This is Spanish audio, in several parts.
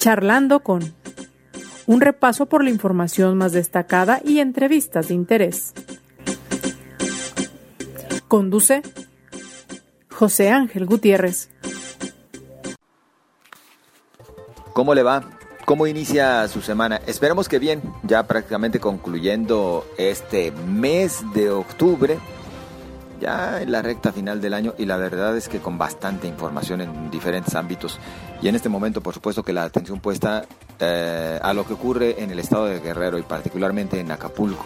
Charlando con un repaso por la información más destacada y entrevistas de interés. Conduce José Ángel Gutiérrez. ¿Cómo le va? ¿Cómo inicia su semana? Esperamos que bien, ya prácticamente concluyendo este mes de octubre, ya en la recta final del año y la verdad es que con bastante información en diferentes ámbitos. Y en este momento por supuesto que la atención puesta eh, a lo que ocurre en el estado de Guerrero y particularmente en Acapulco,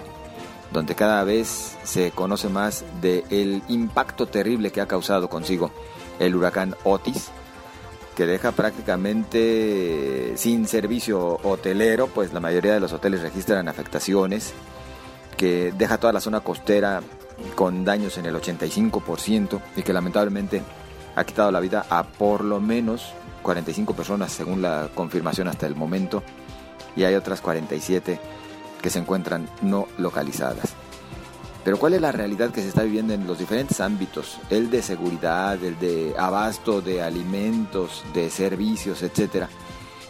donde cada vez se conoce más del impacto terrible que ha causado consigo el huracán Otis que deja prácticamente sin servicio hotelero, pues la mayoría de los hoteles registran afectaciones, que deja toda la zona costera con daños en el 85% y que lamentablemente ha quitado la vida a por lo menos 45 personas según la confirmación hasta el momento y hay otras 47 que se encuentran no localizadas. Pero ¿cuál es la realidad que se está viviendo en los diferentes ámbitos? El de seguridad, el de abasto de alimentos, de servicios, etcétera.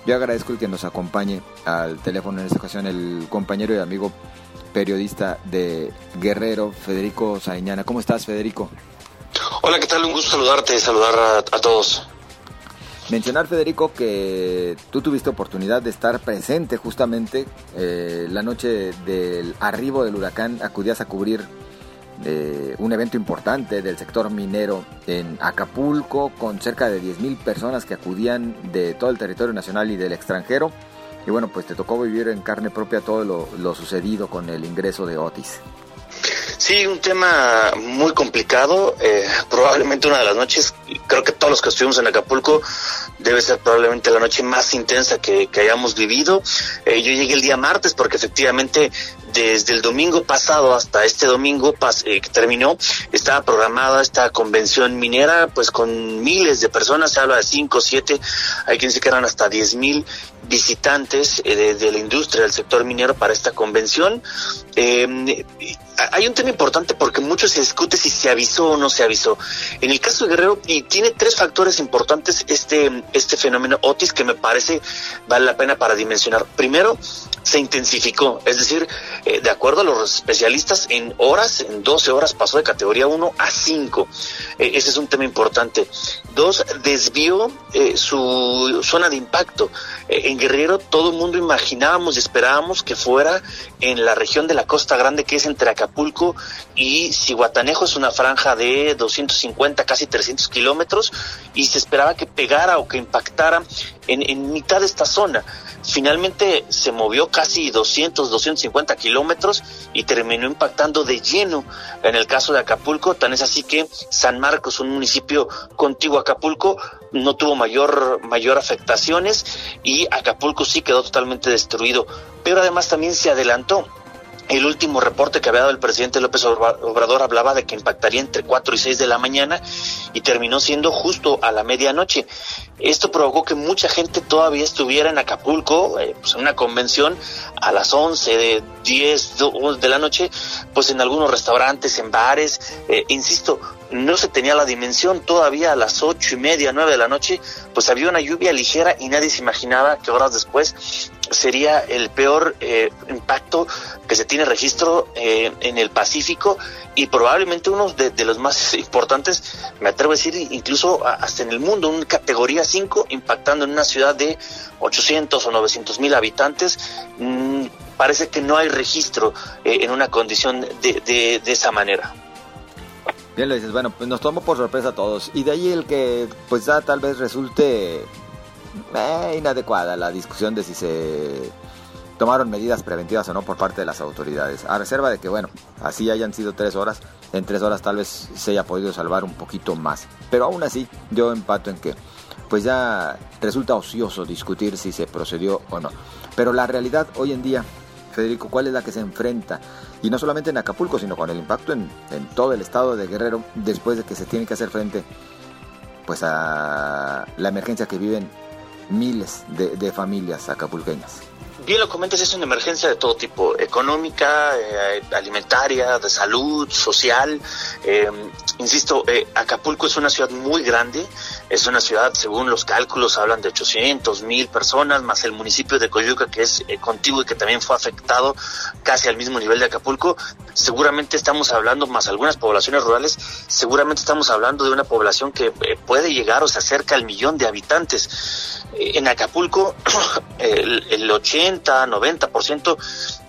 Yo agradezco el que nos acompañe al teléfono en esta ocasión el compañero y amigo periodista de Guerrero, Federico Saiñana. ¿Cómo estás, Federico? Hola, ¿qué tal? Un gusto saludarte, saludar a, a todos. Mencionar, Federico, que tú tuviste oportunidad de estar presente justamente eh, la noche del arribo del huracán, acudías a cubrir eh, un evento importante del sector minero en Acapulco, con cerca de 10.000 personas que acudían de todo el territorio nacional y del extranjero. Y bueno, pues te tocó vivir en carne propia todo lo, sucedido con el ingreso de Otis. Sí, un tema muy complicado. Eh, probablemente una de las noches, creo que todos los que estuvimos en Acapulco, debe ser probablemente la noche más intensa que, hayamos vivido. Eh, yo llegué el día martes porque efectivamente desde el domingo pasado hasta este domingo eh, que terminó, estaba programada esta convención minera, pues con miles de personas, se habla de 5, 7, hay quien dice que eran hasta 10 mil visitantes de, de, la industria del sector minero para esta convención. Eh, hay un tema importante porque mucho se discute si se avisó o no se avisó. En el caso de Guerrero, y tiene tres factores importantes este, este fenómeno Otis que me parece vale la pena para dimensionar. Primero, se intensificó, es decir, eh, de acuerdo a los especialistas, en horas, en 12 horas pasó de categoría 1 a 5. Eh, ese es un tema importante. Dos, desvió eh, su zona de impacto. en Guerrero todo el mundo imaginábamos y esperábamos que fuera en la región de la Costa Grande, que es entre y Cihuatanejo, es una franja de 250, casi 300 kilómetros, y se esperaba que pegara o que impactara en, en mitad de esta zona. Finalmente se movió casi 200, 250 kilómetros y terminó impactando de lleno en el caso de Acapulco. Tan es así que San Marcos, un municipio contiguo a Acapulco, no tuvo mayor, mayor afectaciones y Acapulco sí quedó totalmente destruido. Pero además también se adelantó el último reporte que había dado el presidente López Obrador hablaba de que impactaría entre 4 y 6 de la mañana y terminó siendo justo a la medianoche. Esto provocó que mucha gente todavía estuviera en Acapulco, eh, pues en una convención a las 11, de 10 de la noche, pues en algunos restaurantes, en bares. Eh, insisto, no se tenía la dimensión todavía a las ocho y media, nueve de la noche, pues había una lluvia ligera y nadie se imaginaba que horas después sería el peor eh, impacto que se tiene registro eh, en el Pacífico y probablemente uno de, los más importantes, me atrevo a decir, incluso hasta en el mundo, una categoría 5, impactando en una ciudad de 800 o 900 mil habitantes. Mm, parece que no hay registro eh, en una condición de, de, esa manera. Bien lo dices, bueno, pues nos tomó por sorpresa a todos. Y de ahí el que pues ya tal vez resulte eh, inadecuada la discusión de si se tomaron medidas preventivas o no por parte de las autoridades. A reserva de que, bueno, así hayan sido tres horas, en tres horas tal vez se haya podido salvar un poquito más. Pero aún así, yo empato en que pues ya resulta ocioso discutir si se procedió o no. Pero la realidad hoy en día, Federico, ¿cuál es la que se enfrenta? Y no solamente en Acapulco, sino con el impacto en, todo el estado de Guerrero, después de que se tiene que hacer frente pues a la emergencia que viven miles de, familias acapulqueñas. Bien lo comentas, es una emergencia de todo tipo, económica, eh, alimentaria, de salud, social. Eh, insisto, eh, Acapulco es una ciudad muy grande, Es una ciudad, según los cálculos, hablan de 800 mil personas, más el municipio de Coyuca, que es eh, contiguo y que también fue afectado casi al mismo nivel de Acapulco. Seguramente estamos hablando, más algunas poblaciones rurales, seguramente estamos hablando de una población que puede llegar o se acerca al millón de habitantes. En Acapulco, el, el 80, 90%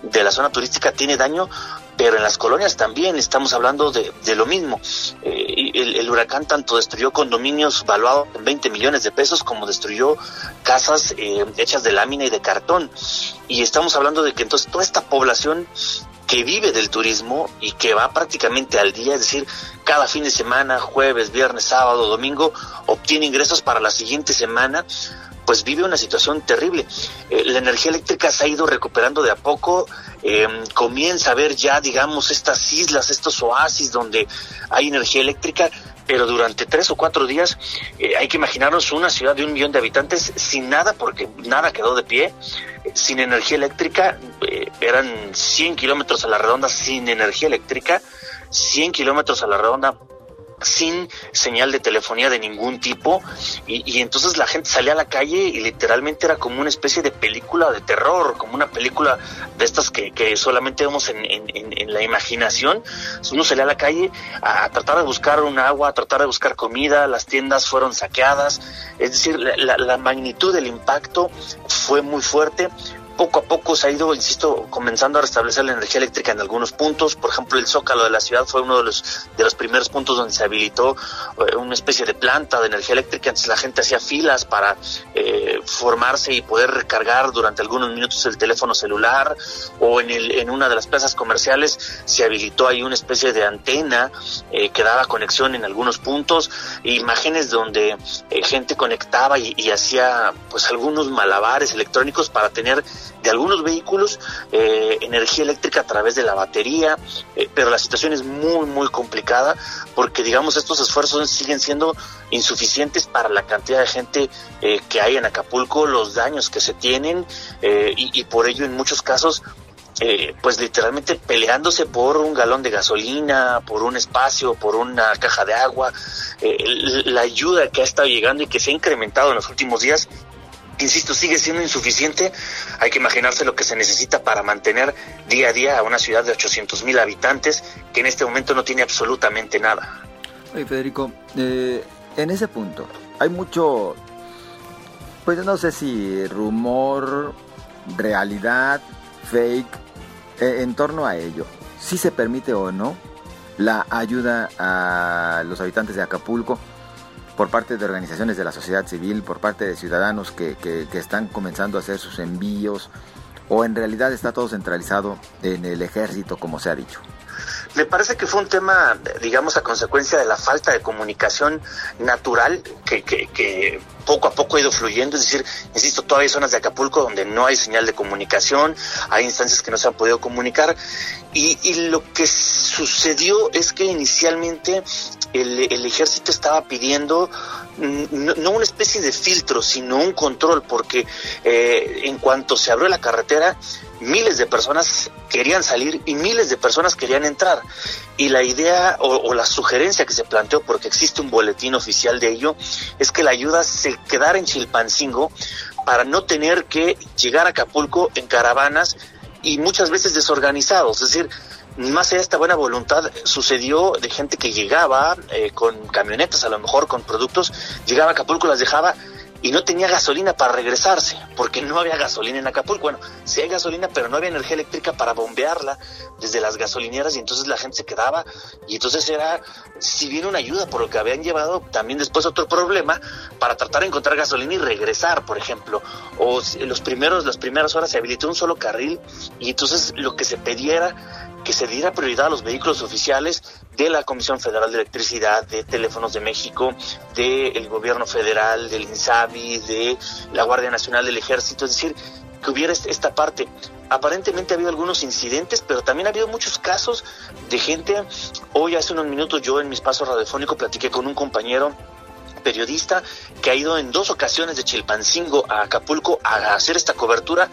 de la zona turística tiene daño pero en las colonias también estamos hablando de, lo mismo. Eh, el, huracán tanto destruyó condominios valuados en 20 millones de pesos como destruyó casas eh, hechas de lámina y de cartón. Y estamos hablando de que entonces toda esta población que vive del turismo y que va prácticamente al día, es decir, cada fin de semana, jueves, viernes, sábado, domingo, obtiene ingresos para la siguiente semana, pues vive una situación terrible. Eh, la energía eléctrica se ha ido recuperando de a poco, eh, comienza a ver ya, digamos, estas islas, estos oasis donde hay energía eléctrica, pero durante tres o cuatro días eh, hay que imaginarnos una ciudad de un millón de habitantes sin nada, porque nada quedó de pie, sin energía eléctrica, eran 100 kilómetros a la redonda sin energía eléctrica, 100 kilómetros a la redonda sin señal de telefonía de ningún tipo y, entonces la gente salía a la calle y literalmente era como una especie de película de terror, como una película de estas que, solamente vemos en, la imaginación. Uno salía a la calle a, tratar de buscar un agua, a tratar de buscar comida, las tiendas fueron saqueadas, es decir, la magnitud del impacto fue muy fuerte poco a poco se ha ido, insisto, comenzando a restablecer la energía eléctrica en algunos puntos. Por ejemplo, el Zócalo de la ciudad fue uno de los, de los primeros puntos donde se habilitó eh, una especie de planta de energía eléctrica. Antes la gente hacía filas para eh, formarse y poder recargar durante algunos minutos el teléfono celular. O en, el, en una de las plazas comerciales se habilitó ahí una especie de antena eh, que daba conexión en algunos puntos. Imágenes donde gente conectaba y, y hacía pues algunos malabares electrónicos para tener de algunos vehículos, eh, energía eléctrica a través de la batería, eh, pero la situación es muy, muy complicada porque, digamos, estos esfuerzos siguen siendo insuficientes para la cantidad de gente eh, que hay en Acapulco, los daños que se tienen y, por ello en muchos casos pues literalmente peleándose por un galón de gasolina, por un espacio, por una caja de agua. la ayuda que ha estado llegando y que se ha incrementado en los últimos días insisto, sigue siendo insuficiente. Hay que imaginarse lo que se necesita para mantener día a día a una ciudad de 800 mil habitantes que en este momento no tiene absolutamente nada. Oye, Federico, eh, en ese punto hay mucho, pues no sé si rumor, realidad, fake, eh, en torno a ello. Si se permite o no la ayuda a los habitantes de Acapulco por parte de organizaciones de la sociedad civil, por parte de ciudadanos que, que, están comenzando a hacer sus envíos, o en realidad está todo centralizado en el ejército, como se ha dicho? Me parece que fue un tema, digamos, a consecuencia de la falta de comunicación natural que, que, poco a poco ha ido fluyendo. Es decir, insisto, todavía hay zonas de Acapulco donde no hay señal de comunicación, hay instancias que no se han podido comunicar. Y, lo que sucedió es que inicialmente el, ejército estaba pidiendo no, una especie de filtro, sino un control, porque eh, en cuanto se abrió la carretera, miles de personas querían salir y miles de personas querían entrar. Y la idea o, la sugerencia que se planteó, porque existe un boletín oficial de ello, es que la ayuda se quedara en Chilpancingo para no tener que llegar a Acapulco en caravanas y muchas veces desorganizados. Es decir, más allá de esta buena voluntad, sucedió de gente que llegaba eh, con camionetas, a lo mejor con productos, llegaba a Acapulco, las dejaba y no tenía gasolina para regresarse, porque no había gasolina en Acapulco. Bueno, sí hay gasolina, pero no había energía eléctrica para bombearla desde las gasolineras y entonces la gente se quedaba y entonces era, si bien una ayuda por lo que habían llevado, también después otro problema para tratar de encontrar gasolina y regresar, por ejemplo. O los primeros, las primeras horas se habilitó un solo carril y entonces lo que se pedía era que se diera prioridad a los vehículos oficiales de la Comisión Federal de Electricidad, de Teléfonos de México, del Gobierno Federal, del INSABI, de la Guardia Nacional del Ejército, es decir, que hubiera esta parte. Aparentemente ha habido algunos incidentes, pero también ha habido muchos casos de gente. Hoy, hace unos minutos, yo en mi espacio radiofónico platiqué con un compañero periodista que ha ido en dos ocasiones de Chilpancingo a Acapulco a hacer esta cobertura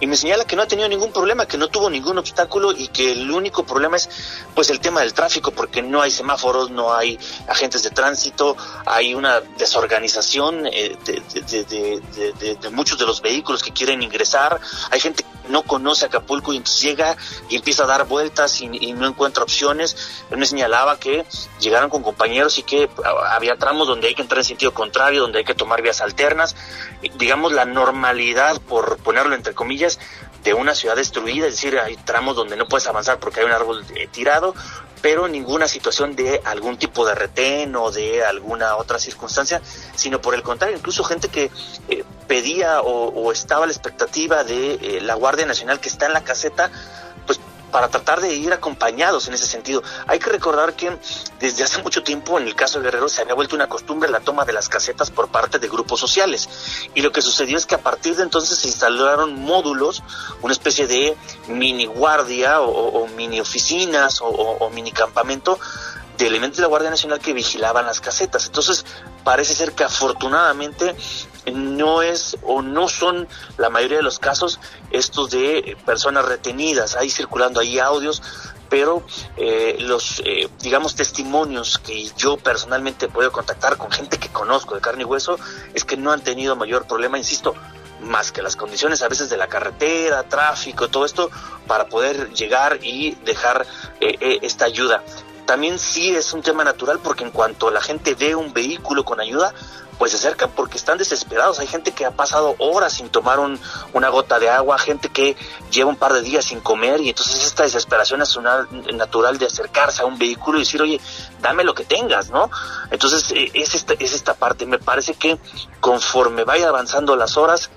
y me señala que no ha tenido ningún problema, que no tuvo ningún obstáculo y que el único problema es pues el tema del tráfico, porque no hay semáforos, no hay agentes de tránsito, hay una desorganización eh, de, muchos de los vehículos que quieren ingresar, hay gente que no conoce Acapulco y entonces llega y empieza a dar vueltas y, no encuentra opciones. Él me señalaba que llegaron con compañeros y que había tramos donde hay que entrar en sentido contrario, donde hay que tomar vías alternas, digamos la normalidad, por ponerlo entre comillas, de una ciudad destruida, es decir, hay tramos donde no puedes avanzar porque hay un árbol eh, tirado, pero ninguna situación de algún tipo de retén o de alguna otra circunstancia, sino por el contrario, incluso gente que eh, pedía o, estaba a la expectativa de eh, la Guardia Nacional que está en la caseta para tratar de ir acompañados en ese sentido. Hay que recordar que desde hace mucho tiempo en el caso de Guerrero se había vuelto una costumbre la toma de las casetas por parte de grupos sociales y lo que sucedió es que a partir de entonces se instalaron módulos, una especie de mini guardia o, mini oficinas o mini campamento de elementos de la Guardia Nacional que vigilaban las casetas. Entonces, parece ser que afortunadamente no es o no son la mayoría de los casos estos de personas retenidas, ahí circulando ahí audios, pero eh, los, eh, digamos, testimonios que yo personalmente puedo contactar con gente que conozco de carne y hueso es que no han tenido mayor problema, insisto, más que las condiciones a veces de la carretera, tráfico, todo esto, para poder llegar y dejar eh, esta ayuda. También sí es un tema natural porque en cuanto la gente ve un vehículo con ayuda, pues se acercan porque están desesperados. Hay gente que ha pasado horas sin tomar una gota de agua, gente que lleva un par de días sin comer y entonces esta desesperación es una, natural de acercarse a un vehículo y decir, oye, dame lo que tengas, ¿no? Entonces eh, es esta, es esta parte. Me parece que conforme vaya avanzando las horas,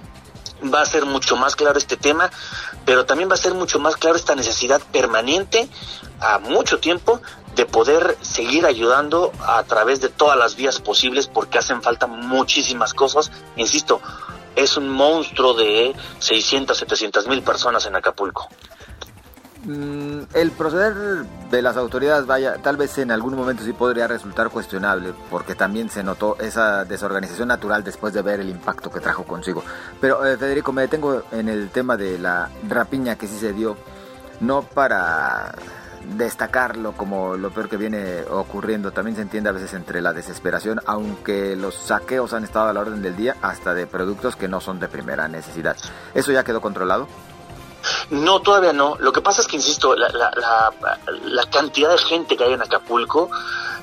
va a ser mucho más claro este tema, pero también va a ser mucho más claro esta necesidad permanente a mucho tiempo de poder seguir ayudando a través de todas las vías posibles porque hacen falta muchísimas cosas. Insisto, es un monstruo de 600, 700 mil personas en Acapulco. Mm, el proceder de las autoridades, vaya, tal vez en algún momento sí podría resultar cuestionable, porque también se notó esa desorganización natural después de ver el impacto que trajo consigo. Pero eh, Federico, me detengo en el tema de la rapiña que sí se dio, no para destacarlo como lo peor que viene ocurriendo. También se entiende a veces entre la desesperación, aunque los saqueos han estado a la orden del día, hasta de productos que no son de primera necesidad. ¿Eso ya quedó controlado? No, todavía no. Lo que pasa es que, insisto, la, la, la, cantidad de gente que hay en Acapulco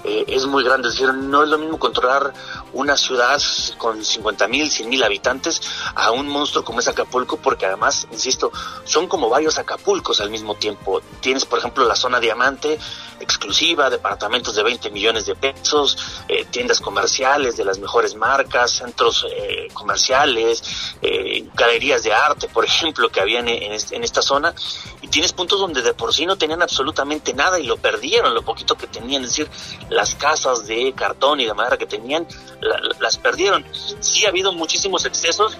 eh, es muy grande. Es decir, no es lo mismo controlar una ciudad con 50 mil, 100 mil habitantes a un monstruo como es Acapulco, porque además, insisto, son como varios Acapulcos al mismo tiempo. Tienes, por ejemplo, la zona diamante exclusiva, departamentos de 20 millones de pesos, eh, tiendas comerciales de las mejores marcas, centros eh, comerciales, galerías de arte, por ejemplo, que habían en, en esta zona, y tienes puntos donde de por sí no tenían absolutamente nada y lo perdieron, lo poquito que tenían, es decir, las casas de cartón y de madera que tenían, las perdieron. Sí ha habido muchísimos excesos,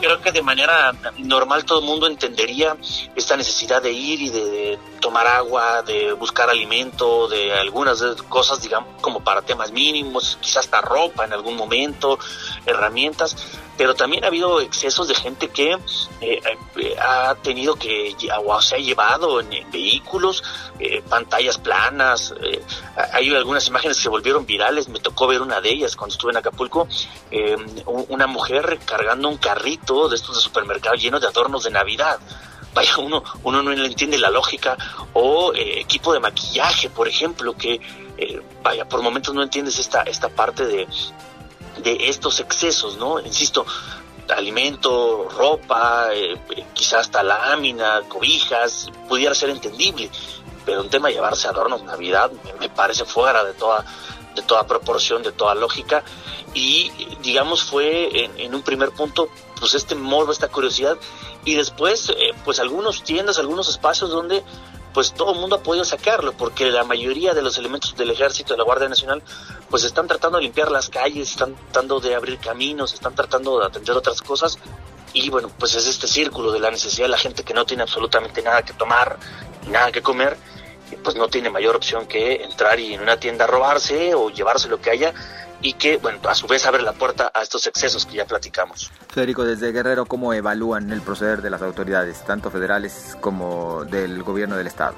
creo que de manera normal todo el mundo entendería esta necesidad de ir y de, tomar agua, de buscar alimento, de algunas cosas, digamos, como para temas mínimos, quizás hasta ropa en algún momento, herramientas, pero también ha habido excesos de gente que eh, eh, ha tenido que, o se ha llevado en, vehículos, eh, pantallas planas, hay algunas imágenes que se volvieron virales, me tocó ver una de ellas cuando estuve en Acapulco, una mujer cargando un carrito de estos de supermercado lleno de adornos de Navidad. Vaya, uno, uno no le entiende la lógica, o equipo de maquillaje, por ejemplo, que, vaya, por momentos no entiendes esta, esta parte de, de estos excesos, ¿no? Insisto, alimento, ropa, eh, quizás hasta lámina, cobijas, pudiera ser entendible, pero un tema de llevarse adornos Navidad me, parece fuera de toda de toda proporción, de toda lógica y digamos fue en, un primer punto pues este morbo, esta curiosidad y después eh, pues algunos tiendas, algunos espacios donde pues todo el mundo ha podido sacarlo, porque la mayoría de los elementos del ejército, de la Guardia Nacional, pues están tratando de limpiar las calles, están tratando de abrir caminos, están tratando de atender otras cosas, y bueno, pues es este círculo de la necesidad de la gente que no tiene absolutamente nada que tomar, nada que comer, pues no tiene mayor opción que entrar y en una tienda robarse o llevarse lo que haya y que, bueno, a su vez abre la puerta a estos excesos que ya platicamos. Federico, desde Guerrero, ¿cómo evalúan el proceder de las autoridades, tanto federales como del gobierno del Estado?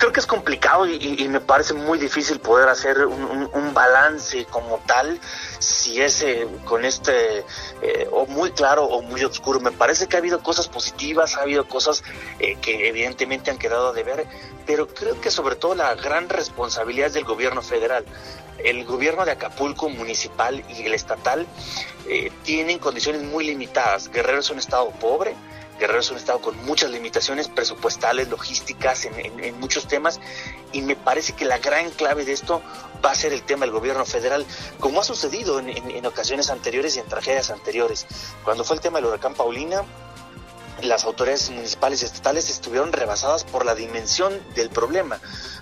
Creo que es complicado y, me parece muy difícil poder hacer un, balance como tal si es con este eh, o muy claro o muy oscuro. Me parece que ha habido cosas positivas, ha habido cosas eh, que evidentemente han quedado de ver, pero creo que sobre todo la gran responsabilidad es del gobierno federal. El gobierno de Acapulco municipal y el estatal eh, tienen condiciones muy limitadas. Guerrero es un estado pobre, Guerrero es un estado con muchas limitaciones presupuestales, logísticas, en, muchos temas, y me parece que la gran clave de esto va a ser el tema del gobierno federal, como ha sucedido en, ocasiones anteriores y en tragedias anteriores. Cuando fue el tema del huracán Paulina, las autoridades municipales y estatales estuvieron rebasadas por la dimensión del problema,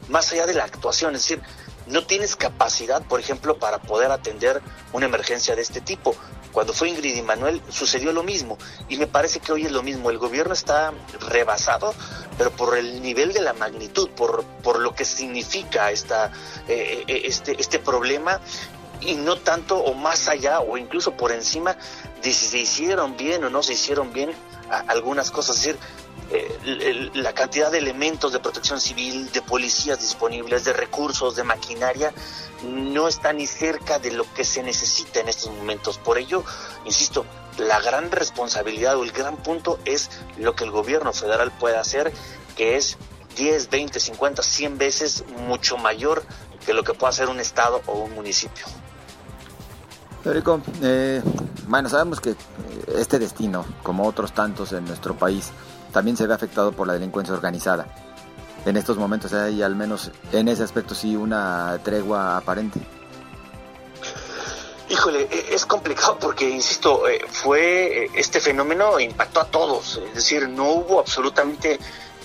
más allá de la actuación, es decir, no tienes capacidad, por ejemplo, para poder atender una emergencia de este tipo. Cuando fue Ingrid y Manuel sucedió lo mismo y me parece que hoy es lo mismo. El gobierno está rebasado, pero por el nivel de la magnitud, por, por lo que significa esta, eh, eh, este, este problema y no tanto o más allá o incluso por encima de si se hicieron bien o no se hicieron bien algunas cosas. Es decir, eh, la cantidad de elementos de protección civil, de policías disponibles, de recursos, de maquinaria, no está ni cerca de lo que se necesita en estos momentos. Por ello, insisto, la gran responsabilidad o el gran punto es lo que el gobierno federal puede hacer, que es 10, 20, 50, 100 veces mucho mayor que lo que puede hacer un estado o un municipio. Federico, eh, bueno, sabemos que este destino, como otros tantos en nuestro país, también se ve afectado por la delincuencia organizada. En estos momentos hay al menos en ese aspecto sí una tregua aparente. Híjole, e, es complicado porque, insisto, eh, fue eh, este fenómeno impactó a todos, es decir, no hubo absolutamente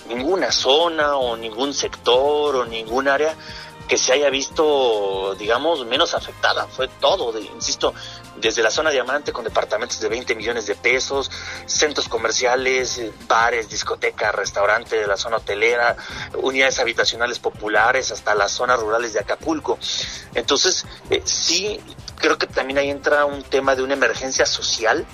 ninguna zona o ningún sector o ningún área que se haya visto, digamos, menos afectada. Fue todo, insisto, desde la zona diamante con departamentos de 20 millones de pesos, centros comerciales, bares, discotecas, restaurantes de la zona hotelera, unidades habitacionales populares, hasta las zonas rurales de Acapulco. Entonces, eh, sí, creo que también ahí entra un tema de una emergencia social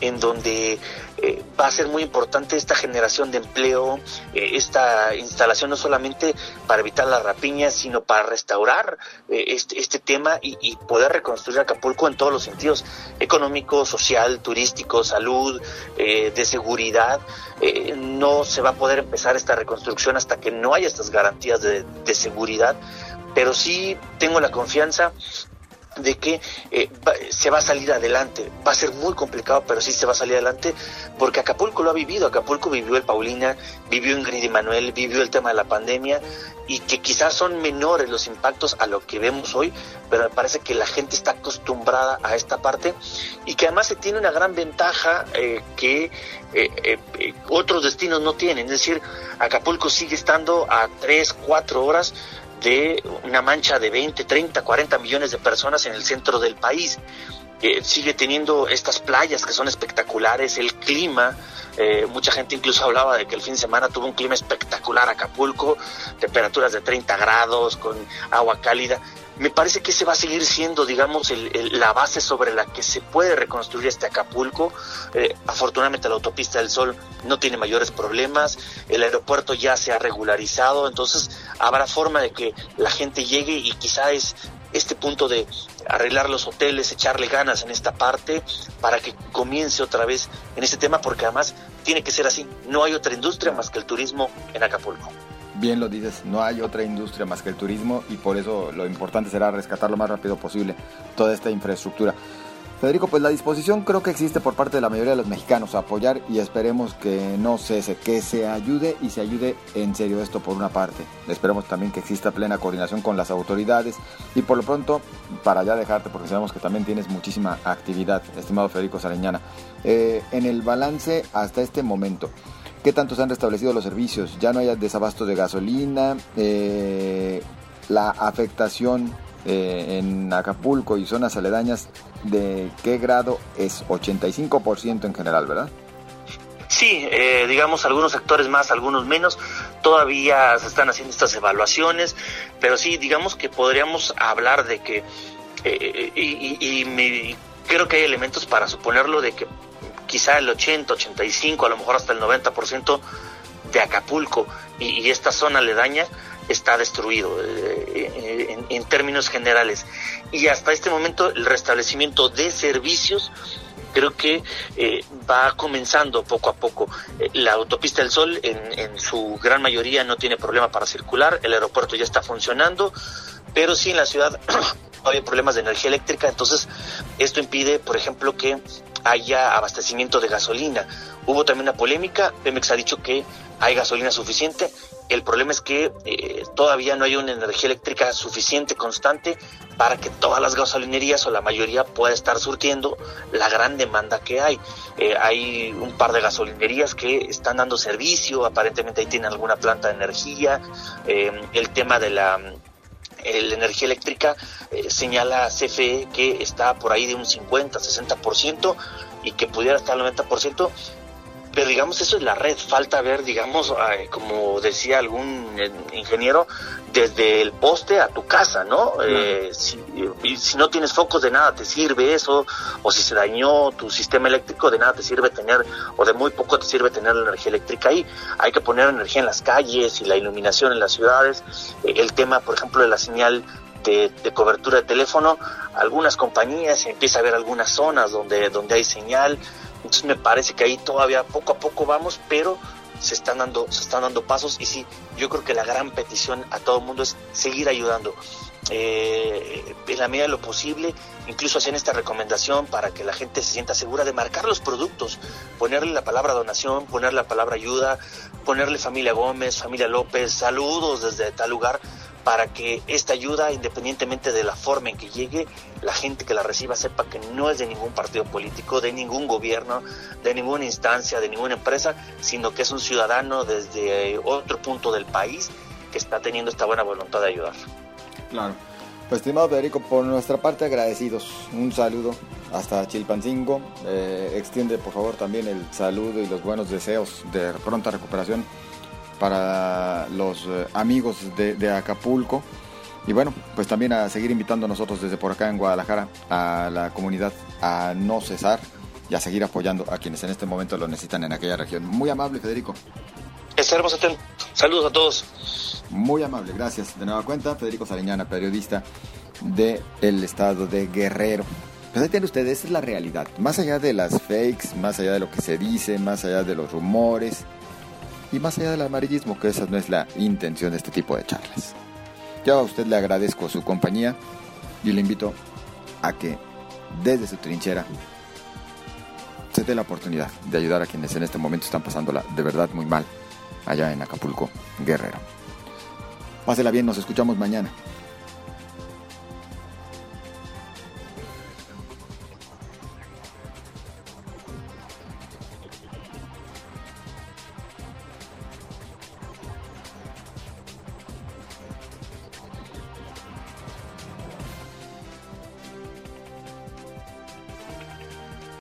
en donde eh, va a ser muy importante esta generación de empleo, eh, esta instalación no solamente para evitar la rapiña, sino para restaurar eh, este, este, tema y, poder reconstruir Acapulco en todos los sentidos, económico, social, turístico, salud, de seguridad. no se va a poder empezar esta reconstrucción hasta que no haya estas garantías de seguridad, pero sí tengo la confianza de que eh, se va a salir adelante. Va a ser muy complicado, pero sí se va a salir adelante, porque Acapulco lo ha vivido. Acapulco vivió el Paulina, vivió Ingrid y Manuel, vivió el tema de la pandemia, y que quizás son menores los impactos a lo que vemos hoy, pero me parece que la gente está acostumbrada a esta parte y que además se tiene una gran ventaja eh, que eh, otros destinos no tienen. Es decir, Acapulco sigue estando a 3, 4 horas de una mancha de 20, 30, 40 millones de personas en el centro del país. Sigue teniendo estas playas que son espectaculares, el clima, eh, mucha gente incluso hablaba de que el fin de semana tuvo un clima espectacular Acapulco, temperaturas de 30 grados, con agua cálida, me parece que ese va a seguir siendo, digamos, la base sobre la que se puede reconstruir este Acapulco. Eh, afortunadamente la autopista del Sol no tiene mayores problemas, el aeropuerto ya se ha regularizado, entonces habrá forma de que la gente llegue y quizá es este punto de arreglar los hoteles, echarle ganas en esta parte para que comience otra vez en este tema, porque además tiene que ser así. No hay otra industria más que el turismo en Acapulco bien lo dices, no hay otra industria más que el turismo y por eso lo importante será rescatar lo más rápido posible toda esta infraestructura. Federico, pues la disposición creo que existe por parte de la mayoría de los mexicanos a apoyar y esperemos que no cese, que se ayude y se ayude en serio esto por una parte. Esperemos también que exista plena coordinación con las autoridades y por lo pronto, para ya dejarte, porque sabemos que también tienes muchísima actividad, estimado Federico Sariñana, eh, en el balance hasta este momento, ¿Qué tanto se han restablecido los servicios? Ya no hay desabasto de gasolina, eh, la afectación eh, en Acapulco y zonas aledañas, ¿de qué grado es? 85% en general, ¿verdad? Sí, eh, digamos algunos sectores más, algunos menos. Todavía se están haciendo estas evaluaciones, pero sí, digamos que podríamos hablar de que, y, y creo que hay elementos para suponerlo de que quizá el 80, 85, a lo mejor hasta el 90% de Acapulco y, esta zona aledaña está destruido en, en, términos generales. Y hasta este momento el restablecimiento de servicios creo que eh, va comenzando poco a poco. Eh, la autopista del Sol en, su gran mayoría no tiene problema para circular, el aeropuerto ya está funcionando, pero sí en la ciudad había problemas de energía eléctrica, entonces esto impide, por ejemplo, que haya abastecimiento de gasolina. Hubo también una polémica, Pemex ha dicho que hay gasolina suficiente, el problema es que eh, todavía no hay una energía eléctrica suficiente, constante, para que todas las gasolinerías o la mayoría pueda estar surtiendo la gran demanda que hay. Eh, hay un par de gasolinerías que están dando servicio, aparentemente ahí tienen alguna planta de energía. Eh, el tema de la energía eléctrica señala CFE que está por ahí de un 50, 60% y que pudiera estar al 90%, pero digamos eso es la red, falta ver, digamos, como decía algún eh, ingeniero, desde el poste a tu casa, ¿no? Eh, si, si, no tienes focos, de nada te sirve eso, o si se dañó tu sistema eléctrico, de nada te sirve tener, o de muy poco te sirve tener la energía eléctrica ahí. Hay que poner energía en las calles y la iluminación en las ciudades. Eh, el tema, por ejemplo, de la señal de, de, cobertura de teléfono, algunas compañías, empieza a haber algunas zonas donde, donde hay señal, entonces me parece que ahí todavía poco a poco vamos, pero se están dando, se están dando pasos y sí, yo creo que la gran petición a todo el mundo es seguir ayudando. Eh, en la medida de lo posible, incluso hacen esta recomendación para que la gente se sienta segura de marcar los productos, ponerle la palabra donación, ponerle la palabra ayuda, ponerle familia Gómez, familia López, saludos desde tal lugar, para que esta ayuda, independientemente de la forma en que llegue, la gente que la reciba sepa que no es de ningún partido político, de ningún gobierno, de ninguna instancia, de ninguna empresa, sino que es un ciudadano desde otro punto del país que está teniendo esta buena voluntad de ayudar. Claro. Pues estimado Federico, por nuestra parte agradecidos. Un saludo hasta Chilpancingo. Eh, extiende por favor también el saludo y los buenos deseos de pronta recuperación para los eh, amigos de, Acapulco. Y bueno, pues también a seguir invitando a nosotros desde por acá en Guadalajara a la comunidad a no cesar y a seguir apoyando a quienes en este momento lo necesitan en aquella región. Muy amable, Federico. Estaremos atentos. Saludos a todos. Muy amable, gracias. De nueva cuenta, Federico Sariñana, periodista del el estado de Guerrero. Pues ahí tienen ustedes, esa es la realidad. Más allá de las fakes, más allá de lo que se dice, más allá de los rumores, y más allá del amarillismo, que esa no es la intención de este tipo de charlas. Yo a usted le agradezco su compañía y le invito a que desde su trinchera se dé la oportunidad de ayudar a quienes en este momento están pasándola de verdad muy mal allá en Acapulco, Guerrero. Pásela bien, nos escuchamos mañana.